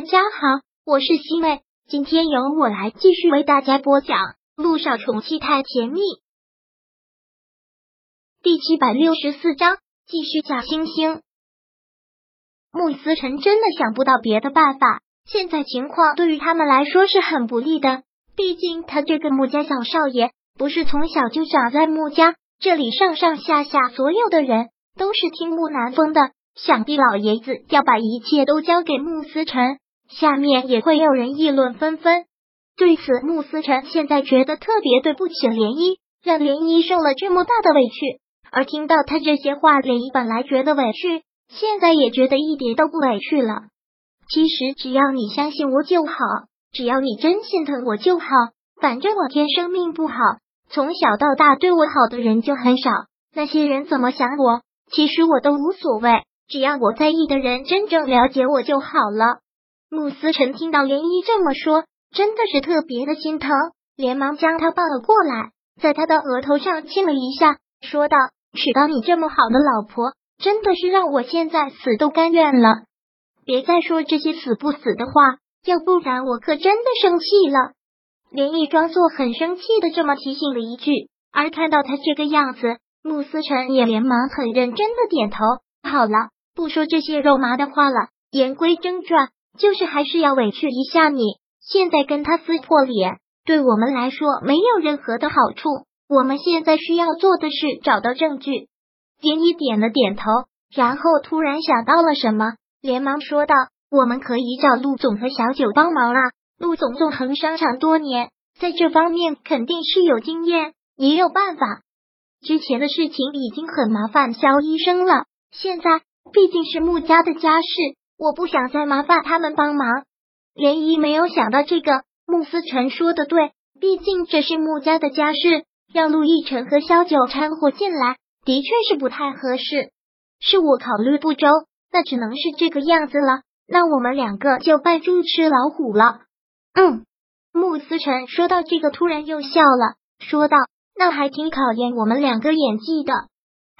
大家好，我是西妹，今天由我来继续为大家播讲《路上宠妻太甜蜜》第七百六十四章，继续假惺惺。穆思辰真的想不到别的办法，现在情况对于他们来说是很不利的。毕竟他这个穆家小少爷不是从小就长在穆家，这里上上下下所有的人都是听穆南风的。想必老爷子要把一切都交给穆思辰，下面也会有人议论纷纷。对此，穆思辰现在觉得特别对不起涟漪，让涟漪受了这么大的委屈。而听到他这些话，涟漪本来觉得委屈，现在也觉得一点都不委屈了。其实只要你相信我就好，只要你真心疼我就好。反正我天生命不好，从小到大对我好的人就很少。那些人怎么想我，其实我都无所谓。只要我在意的人真正了解我就好了。穆思辰听到涟漪这么说，真的是特别的心疼，连忙将他抱了过来，在他的额头上亲了一下，说道：“娶到你这么好的老婆，真的是让我现在死都甘愿了。别再说这些死不死的话，要不然我可真的生气了。”涟漪装作很生气的这么提醒了一句，而看到他这个样子，穆思辰也连忙很认真的点头：“好了。”不说这些肉麻的话了，言归正传，就是还是要委屈一下你。现在跟他撕破脸，对我们来说没有任何的好处。我们现在需要做的是找到证据。点一点了点头，然后突然想到了什么，连忙说道：“我们可以找陆总和小九帮忙啊。陆总纵横商场多年，在这方面肯定是有经验，也有办法。之前的事情已经很麻烦肖医生了，现在。”毕竟是穆家的家事，我不想再麻烦他们帮忙。涟漪没有想到这个，穆思辰说的对，毕竟这是穆家的家事，让陆亦辰和萧九掺和进来，的确是不太合适。是我考虑不周，那只能是这个样子了。那我们两个就扮猪吃老虎了。嗯，穆思辰说到这个，突然又笑了，说道：“那还挺考验我们两个演技的。”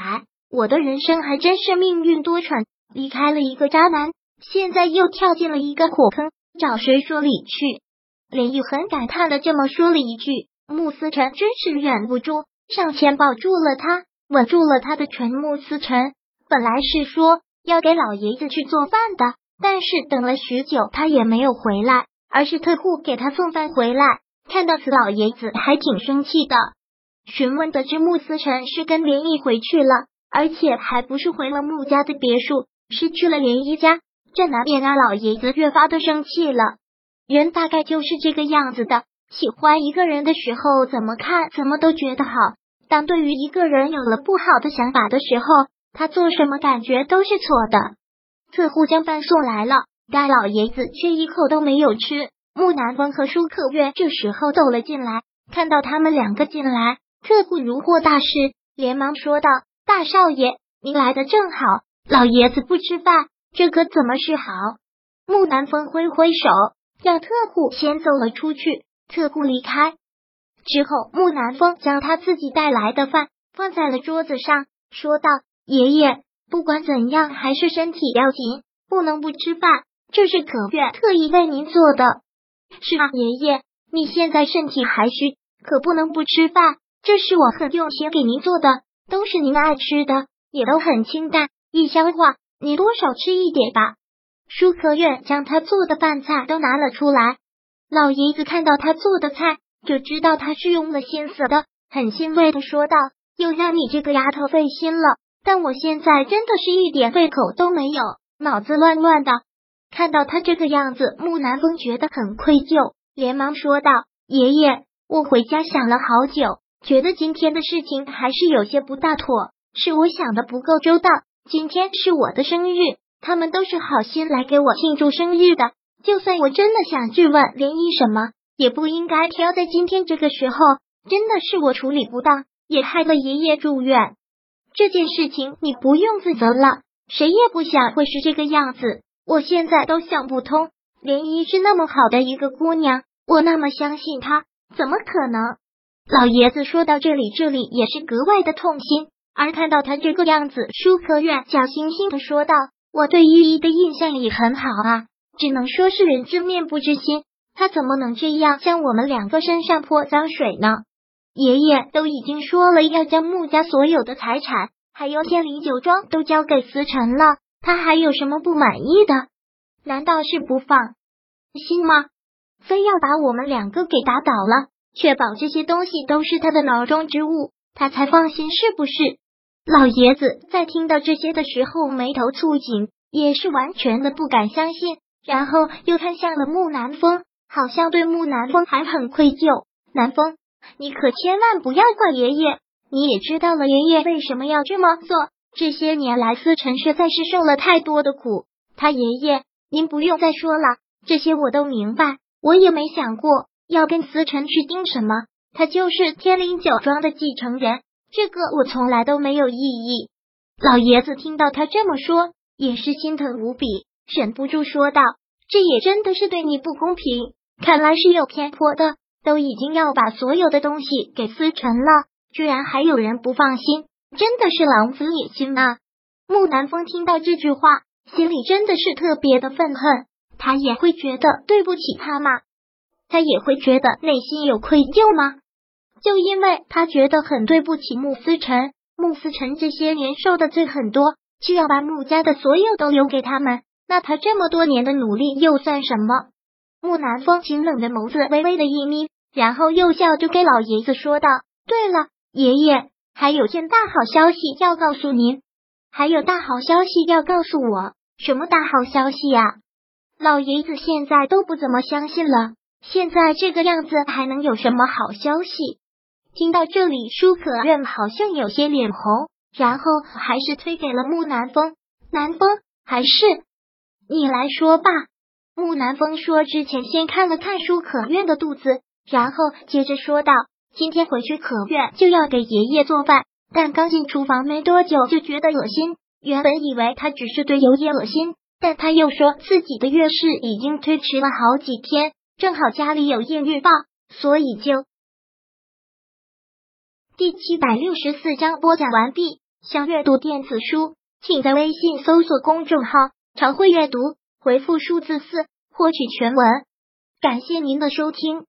哎。我的人生还真是命运多舛，离开了一个渣男，现在又跳进了一个火坑，找谁说理去？林玉很感叹的这么说了一句。穆思辰真是忍不住上前抱住了他，吻住了他的唇。穆思辰本来是说要给老爷子去做饭的，但是等了许久，他也没有回来，而是特护给他送饭回来。看到此，老爷子还挺生气的，询问得知穆思辰是跟林毅回去了。而且还不是回了穆家的别墅，是去了涟漪家，这难免让老爷子越发的生气了。人大概就是这个样子的，喜欢一个人的时候，怎么看怎么都觉得好；当对于一个人有了不好的想法的时候，他做什么感觉都是错的。特护将饭送来了，但老爷子却一口都没有吃。木南风和舒克月这时候走了进来，看到他们两个进来，特护如获大事，连忙说道。大少爷，您来的正好。老爷子不吃饭，这可怎么是好？木南风挥挥手，让特护先走了出去。特护离开之后，木南风将他自己带来的饭放在了桌子上，说道：“爷爷，不管怎样，还是身体要紧，不能不吃饭。这是可月特意为您做的。是啊，爷爷，你现在身体还虚，可不能不吃饭。这是我很用心给您做的。”都是您爱吃的，也都很清淡，易消化。你多少吃一点吧。舒可月将他做的饭菜都拿了出来，老爷子看到他做的菜，就知道他是用了心思的，很欣慰的说道：“又让你这个丫头费心了，但我现在真的是一点胃口都没有，脑子乱乱的。”看到他这个样子，木南风觉得很愧疚，连忙说道：“爷爷，我回家想了好久。”觉得今天的事情还是有些不大妥，是我想的不够周到。今天是我的生日，他们都是好心来给我庆祝生日的。就算我真的想质问涟漪什么，也不应该挑在今天这个时候。真的是我处理不当，也害了爷爷住院。这件事情你不用自责了，谁也不想会是这个样子。我现在都想不通，涟漪是那么好的一个姑娘，我那么相信她，怎么可能？老爷子说到这里，这里也是格外的痛心。而看到他这个样子，舒可月假惺惺的说道：“我对依依的印象也很好啊，只能说是人知面不知心。他怎么能这样向我们两个身上泼脏水呢？爷爷都已经说了，要将穆家所有的财产，还有天林酒庄都交给思辰了，他还有什么不满意的？难道是不放心吗？非要把我们两个给打倒了，确保这些东西都是他的囊中之物，他才放心，是不是？老爷子在听到这些的时候，眉头蹙紧，也是完全的不敢相信，然后又看向了木南风，好像对木南风还很愧疚。南风，你可千万不要怪爷爷，你也知道了爷爷为什么要这么做。这些年来，思辰实在是受了太多的苦，他爷爷，您不用再说了，这些我都明白。我也没想过要跟思辰去盯什么，他就是天灵酒庄的继承人，这个我从来都没有异议。老爷子听到他这么说，也是心疼无比，忍不住说道：“这也真的是对你不公平，看来是有偏颇的。都已经要把所有的东西给撕成了，居然还有人不放心，真的是狼子野心啊！”木南风听到这句话，心里真的是特别的愤恨。他也会觉得对不起他吗？他也会觉得内心有愧疚吗？就因为他觉得很对不起穆思辰，穆思辰这些年受的罪很多，就要把穆家的所有都留给他们，那他这么多年的努力又算什么？穆南风清冷的眸子微微的一眯，然后又笑着给老爷子说道：“对了，爷爷，还有件大好消息要告诉您，还有大好消息要告诉我，什么大好消息呀？”老爷子现在都不怎么相信了，现在这个样子还能有什么好消息？听到这里，舒可愿好像有些脸红，然后还是推给了木南风。南风，还是你来说吧。木南风说之前先看了看舒可愿的肚子，然后接着说道：“今天回去可愿就要给爷爷做饭，但刚进厨房没多久就觉得恶心。原本以为他只是对爷爷恶心。”但他又说自己的月事已经推迟了好几天，正好家里有验孕棒，所以就第七百六十四章播讲完毕。想阅读电子书，请在微信搜索公众号“常会阅读”，回复数字四获取全文。感谢您的收听。